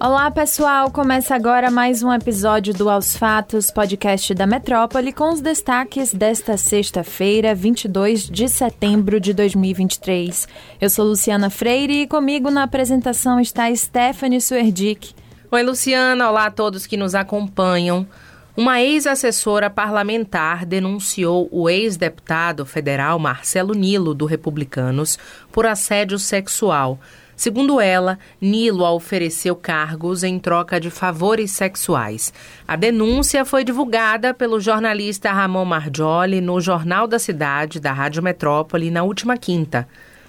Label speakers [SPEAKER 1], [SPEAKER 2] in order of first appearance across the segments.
[SPEAKER 1] Olá, pessoal! Começa agora mais um episódio do Aos Fatos, podcast da Metrópole, com os destaques desta sexta-feira, 22 de setembro de 2023. Eu sou Luciana Freire e comigo na apresentação está Stephanie Suerdick.
[SPEAKER 2] Oi, Luciana! Olá a todos que nos acompanham. Uma ex-assessora parlamentar denunciou o ex-deputado federal Marcelo Nilo, do Republicanos, por assédio sexual. Segundo ela, Nilo a ofereceu cargos em troca de favores sexuais. A denúncia foi divulgada pelo jornalista Ramon Marjoli no Jornal da Cidade da Rádio Metrópole na última quinta.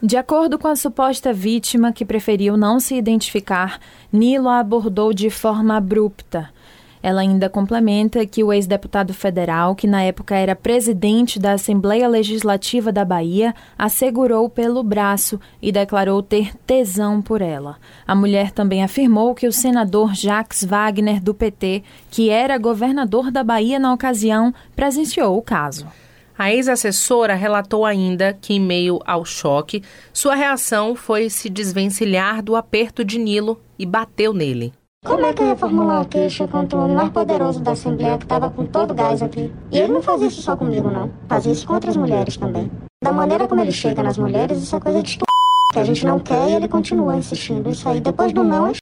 [SPEAKER 1] De acordo com a suposta vítima, que preferiu não se identificar, Nilo a abordou de forma abrupta. Ela ainda complementa que o ex-deputado federal, que na época era presidente da Assembleia Legislativa da Bahia, assegurou pelo braço e declarou ter tesão por ela. A mulher também afirmou que o senador Jacques Wagner, do PT, que era governador da Bahia na ocasião, presenciou o caso.
[SPEAKER 2] A ex-assessora relatou ainda que, em meio ao choque, sua reação foi se desvencilhar do aperto de Nilo e bateu nele.
[SPEAKER 3] Como é que eu ia formular uma queixa contra o homem mais poderoso da Assembleia que estava com todo o gás aqui? E ele não faz isso só comigo, não. Faz isso com outras mulheres também. Da maneira como ele chega nas mulheres, isso é coisa de estu... que a gente não quer e ele continua insistindo. Isso aí, depois do não, é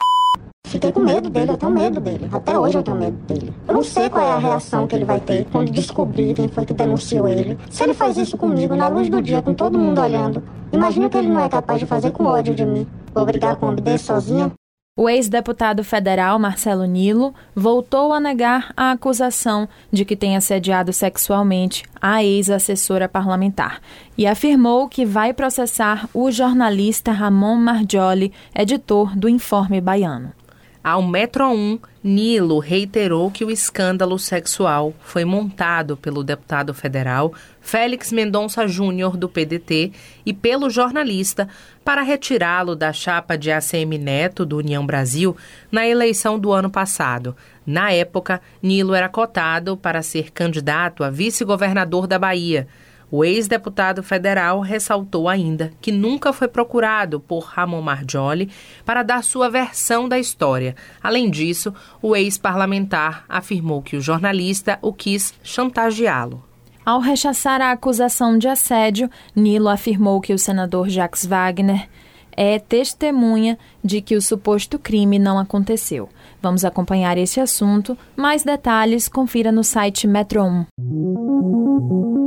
[SPEAKER 3] Fiquei com medo dele, eu tenho medo dele. Até hoje eu tenho medo dele. Eu não sei qual é a reação que ele vai ter quando descobrir quem foi que denunciou ele. Se ele faz isso comigo, na luz do dia, com todo mundo olhando, imagina que ele não é capaz de fazer com ódio de mim. Vou brigar com um homem desse sozinha?
[SPEAKER 1] O ex-deputado federal Marcelo Nilo voltou a negar a acusação de que tem assediado sexualmente a ex-assessora parlamentar e afirmou que vai processar o jornalista Ramon Marjoli, editor do Informe Baiano.
[SPEAKER 2] Ao Metro 1, Nilo reiterou que o escândalo sexual foi montado pelo deputado federal Félix Mendonça Júnior, do PDT, e pelo jornalista para retirá-lo da chapa de ACM Neto, do União Brasil, na eleição do ano passado. Na época, Nilo era cotado para ser candidato a vice-governador da Bahia. O ex-deputado federal ressaltou ainda que nunca foi procurado por Ramon Marjoli para dar sua versão da história. Além disso, o ex-parlamentar afirmou que o jornalista o quis chantageá-lo.
[SPEAKER 1] Ao rechaçar a acusação de assédio, Nilo afirmou que o senador Jacques Wagner é testemunha de que o suposto crime não aconteceu. Vamos acompanhar esse assunto. Mais detalhes, confira no site Metro 1.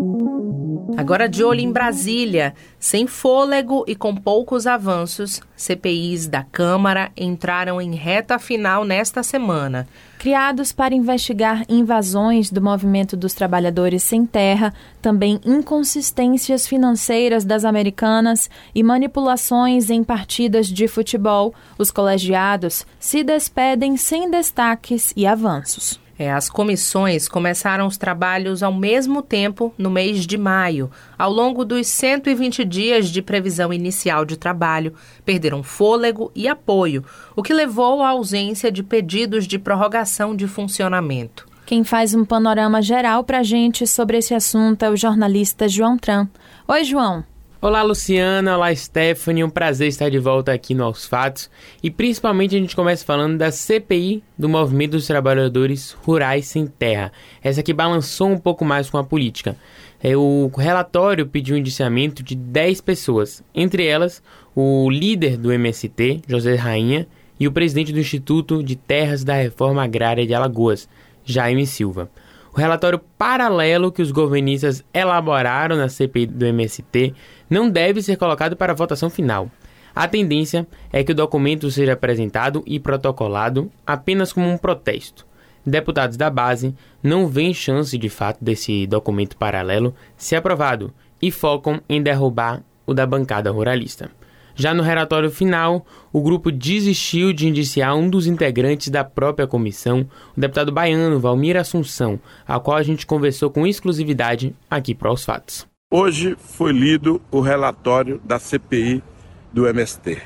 [SPEAKER 2] Agora de olho em Brasília, sem fôlego e com poucos avanços, CPIs da Câmara entraram em reta final nesta semana.
[SPEAKER 1] Criados para investigar invasões do movimento dos trabalhadores sem terra, também inconsistências financeiras das americanas e manipulações em partidas de futebol, os colegiados se despedem sem destaques e avanços.
[SPEAKER 2] É, as comissões começaram os trabalhos ao mesmo tempo no mês de maio. Ao longo dos 120 dias de previsão inicial de trabalho, perderam fôlego e apoio, o que levou à ausência de pedidos de prorrogação de funcionamento.
[SPEAKER 1] Quem faz um panorama geral para a gente sobre esse assunto é o jornalista João Tran. Oi, João.
[SPEAKER 4] Olá, Luciana. Olá, Stephanie. Um prazer estar de volta aqui no Aos Fatos. E principalmente a gente começa falando da CPI do Movimento dos Trabalhadores Rurais Sem Terra. Essa que balançou um pouco mais com a política. É, o relatório pediu um indiciamento de 10 pessoas, entre elas o líder do MST, José Rainha, e o presidente do Instituto de Terras da Reforma Agrária de Alagoas, Jaime Silva. O relatório paralelo que os governistas elaboraram na CPI do MST não deve ser colocado para votação final. A tendência é que o documento seja apresentado e protocolado apenas como um protesto. Deputados da base não veem chance de fato desse documento paralelo ser aprovado e focam em derrubar o da bancada ruralista. Já no relatório final, o grupo desistiu de indiciar um dos integrantes da própria comissão, o deputado baiano Valmir Assunção, a qual a gente conversou com exclusividade aqui para os fatos.
[SPEAKER 5] Hoje foi lido o relatório da CPI do MST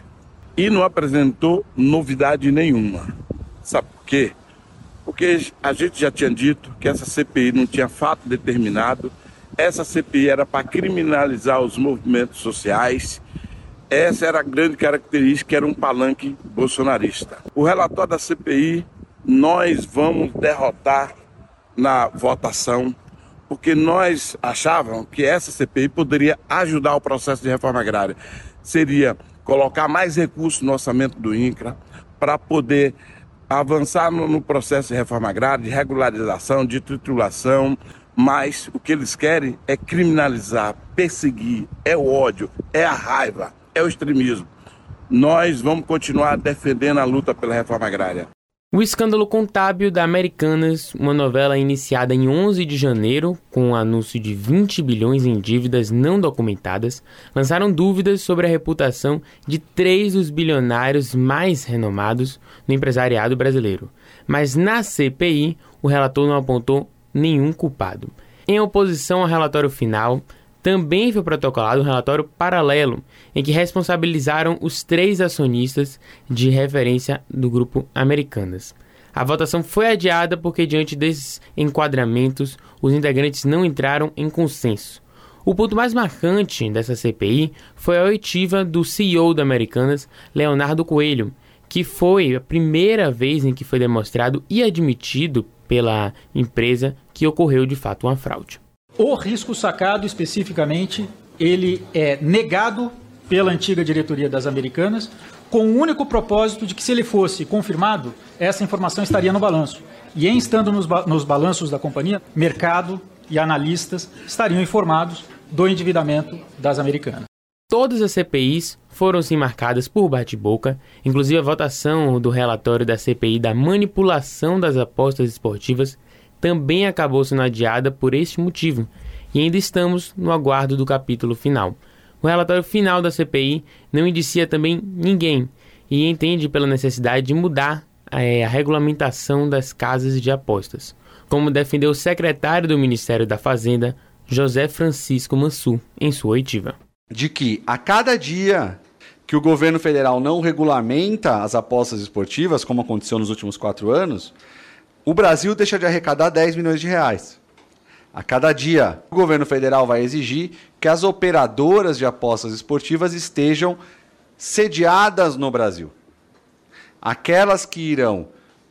[SPEAKER 5] e não apresentou novidade nenhuma. Sabe por quê? Porque a gente já tinha dito que essa CPI não tinha fato determinado, essa CPI era para criminalizar os movimentos sociais Essa era a grande característica, era um palanque bolsonarista. O relatório da CPI, nós vamos derrotar na votação, porque nós achávamos que essa CPI poderia ajudar o processo de reforma agrária. Seria colocar mais recursos no orçamento do INCRA para poder avançar no, no, processo de reforma agrária, de regularização, de titulação, mas o que eles querem é criminalizar, perseguir, é o ódio, é a raiva, é o extremismo. Nós vamos continuar defendendo a luta pela reforma agrária.
[SPEAKER 4] O escândalo contábil da Americanas, uma novela iniciada em 11 de janeiro, com um anúncio de 20 bilhões em dívidas não documentadas, lançaram dúvidas sobre a reputação de três dos bilionários mais renomados no empresariado brasileiro. Mas na CPI, o relator não apontou nenhum culpado. Em oposição ao relatório final, também foi protocolado um relatório paralelo, em que responsabilizaram os três acionistas de referência do grupo Americanas. A votação foi adiada porque, diante desses enquadramentos, os integrantes não entraram em consenso. O ponto mais marcante dessa CPI foi a oitiva do CEO da Americanas, Leonardo Coelho, que foi a primeira vez em que foi demonstrado e admitido pela empresa que ocorreu de fato uma fraude.
[SPEAKER 6] O risco sacado especificamente, ele é negado pela antiga diretoria das Americanas, com o único propósito de que, se ele fosse confirmado, essa informação estaria no balanço. E em estando nos, ba nos balanços da companhia, mercado e analistas estariam informados do endividamento das Americanas.
[SPEAKER 4] Todas as CPIs foram sim marcadas por bate-boca, inclusive a votação do relatório da CPI da manipulação das apostas esportivas também acabou sendo adiada por este motivo, e ainda estamos no aguardo do capítulo final. O relatório final da CPI não indicia também ninguém e entende pela necessidade de mudar é, a regulamentação das casas de apostas, como defendeu o secretário do Ministério da Fazenda, José Francisco Mansur, em sua oitiva.
[SPEAKER 7] De que a cada dia que o governo federal não regulamenta as apostas esportivas, como aconteceu nos últimos quatro anos, o Brasil deixa de arrecadar 10 milhões de reais. A cada dia, o governo federal vai exigir que as operadoras de apostas esportivas estejam sediadas no Brasil. Aquelas que irão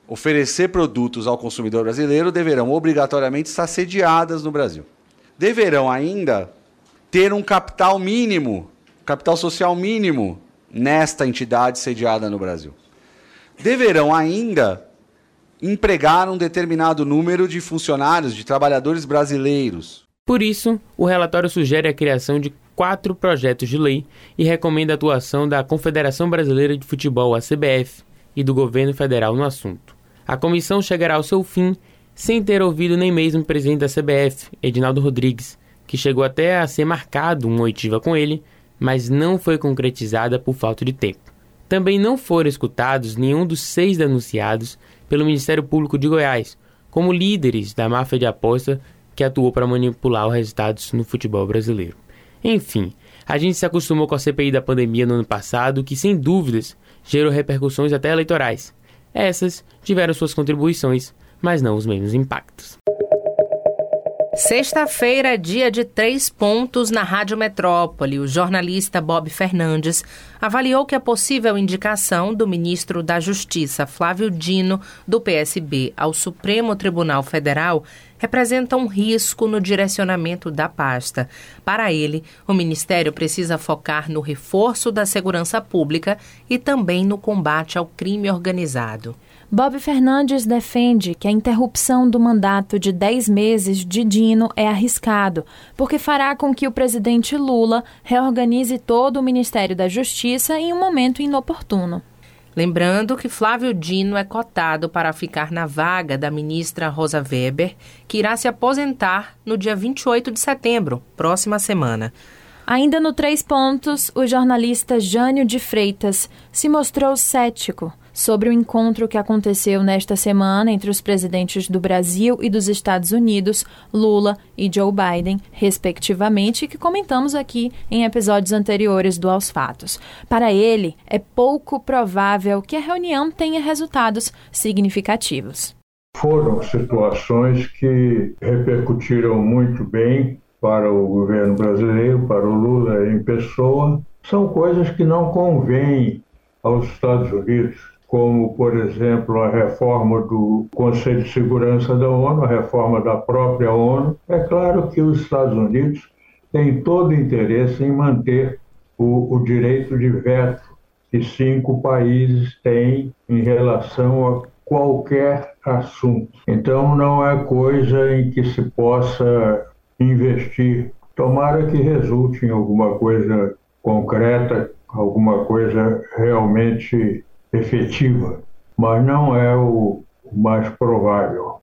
[SPEAKER 7] oferecer produtos ao consumidor brasileiro deverão obrigatoriamente estar sediadas no Brasil. Deverão ainda ter um capital mínimo, capital social mínimo nesta entidade sediada no Brasil. Deverão ainda empregar um determinado número de funcionários, de trabalhadores brasileiros.
[SPEAKER 4] Por isso, o relatório sugere a criação de quatro projetos de lei e recomenda a atuação da Confederação Brasileira de Futebol, a CBF, e do governo federal no assunto. A comissão chegará ao seu fim sem ter ouvido nem mesmo o presidente da CBF, Edinaldo Rodrigues, que chegou até a ser marcado uma oitiva com ele, mas não foi concretizada por falta de tempo. Também não foram escutados nenhum dos seis denunciados pelo Ministério Público de Goiás, como líderes da máfia de aposta que atuou para manipular os resultados no futebol brasileiro. Enfim, a gente se acostumou com a CPI da pandemia no ano passado, que sem dúvidas gerou repercussões até eleitorais. Essas tiveram suas contribuições, mas não os mesmos impactos.
[SPEAKER 2] Sexta-feira, dia de três pontos na Rádio Metrópole. O jornalista Bob Fernandes avaliou que a possível indicação do ministro da Justiça, Flávio Dino, do PSB, ao Supremo Tribunal Federal representa um risco no direcionamento da pasta. Para ele, o Ministério precisa focar no reforço da segurança pública e também no combate ao crime organizado.
[SPEAKER 1] Bob Fernandes defende que a interrupção do mandato de 10 meses de Dino é arriscado, porque fará com que o presidente Lula reorganize todo o Ministério da Justiça em um momento inoportuno.
[SPEAKER 2] Lembrando que Flávio Dino é cotado para ficar na vaga da ministra Rosa Weber, que irá se aposentar no dia 28 de setembro, próxima semana.
[SPEAKER 1] Ainda no Três Pontos, o jornalista Jânio de Freitas se mostrou cético sobre o encontro que aconteceu nesta semana entre os presidentes do Brasil e dos Estados Unidos, Lula e Joe Biden, respectivamente, que comentamos aqui em episódios anteriores do Aos Fatos. Para ele, é pouco provável que a reunião tenha resultados significativos.
[SPEAKER 8] Foram situações que repercutiram muito bem para o governo brasileiro, para o Lula em pessoa, são coisas que não convêm aos Estados Unidos, como, por exemplo, a reforma do Conselho de Segurança da ONU, a reforma da própria ONU. É claro que os Estados Unidos têm todo interesse em manter o, o direito de veto que cinco países têm em relação a qualquer assunto. Então, não é coisa em que se possa investir. Tomara que resulte em alguma coisa concreta, alguma coisa realmente efetiva, mas não é o mais provável.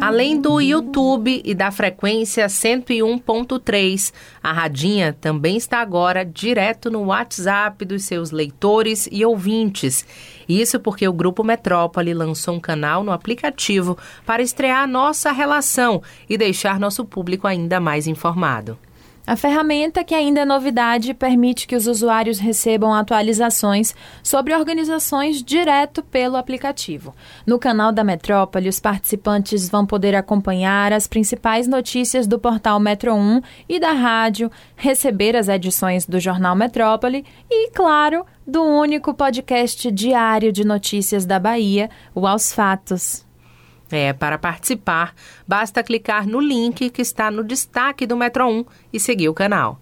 [SPEAKER 2] Além do YouTube e da frequência 101.3, a Radinha também está agora direto no WhatsApp dos seus leitores e ouvintes. Isso porque o Grupo Metrópole lançou um canal no aplicativo para estrear nossa relação e deixar nosso público ainda mais informado.
[SPEAKER 1] A ferramenta, que ainda é novidade, permite que os usuários recebam atualizações sobre organizações direto pelo aplicativo. No canal da Metrópole, os participantes vão poder acompanhar as principais notícias do portal Metro 1 e da rádio, receber as edições do jornal Metrópole e, claro, do único podcast diário de notícias da Bahia, o Aos Fatos.
[SPEAKER 2] É, para participar, basta clicar no link que está no destaque do Metro 1 e seguir o canal.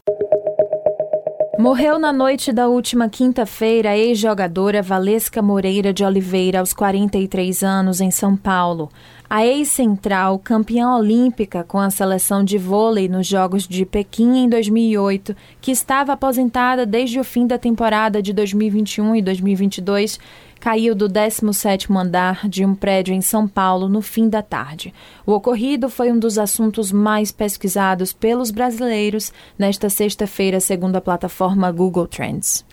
[SPEAKER 1] Morreu na noite da última quinta-feira a ex-jogadora Valesca Moreira de Oliveira, aos 43 anos, em São Paulo. A ex-central, campeã olímpica com a seleção de vôlei nos Jogos de Pequim em 2008, que estava aposentada desde o fim da temporada de 2021 e 2022, caiu do 17º andar de um prédio em São Paulo no fim da tarde. O ocorrido foi um dos assuntos mais pesquisados pelos brasileiros nesta sexta-feira, segundo a plataforma Google Trends.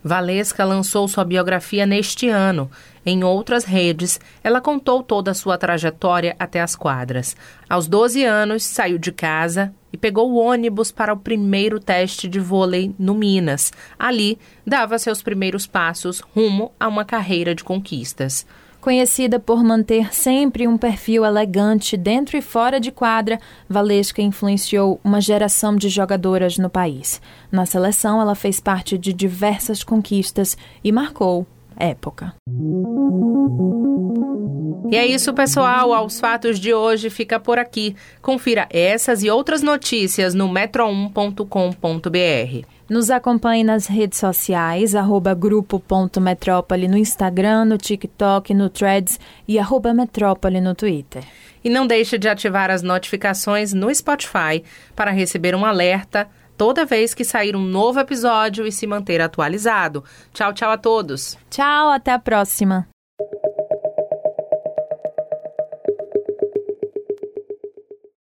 [SPEAKER 2] Valesca lançou sua biografia neste ano. Em outras redes, ela contou toda a sua trajetória até as quadras. Aos 12 anos, saiu de casa e pegou o ônibus para o primeiro teste de vôlei no Minas. Ali, dava seus primeiros passos rumo a uma carreira de conquistas.
[SPEAKER 1] Conhecida por manter sempre um perfil elegante dentro e fora de quadra, Valesca influenciou uma geração de jogadoras no país. Na seleção, ela fez parte de diversas conquistas e marcou época.
[SPEAKER 2] E é isso, pessoal. Aos fatos de hoje fica por aqui. Confira essas e outras notícias no metro1.com.br.
[SPEAKER 1] Nos acompanhe nas redes sociais, arroba grupo.metrópole no Instagram, no TikTok, no Threads e arroba metrópole no Twitter.
[SPEAKER 2] E não deixe de ativar as notificações no Spotify para receber um alerta toda vez que sair um novo episódio e se manter atualizado. Tchau, tchau a todos.
[SPEAKER 1] Tchau, até a próxima.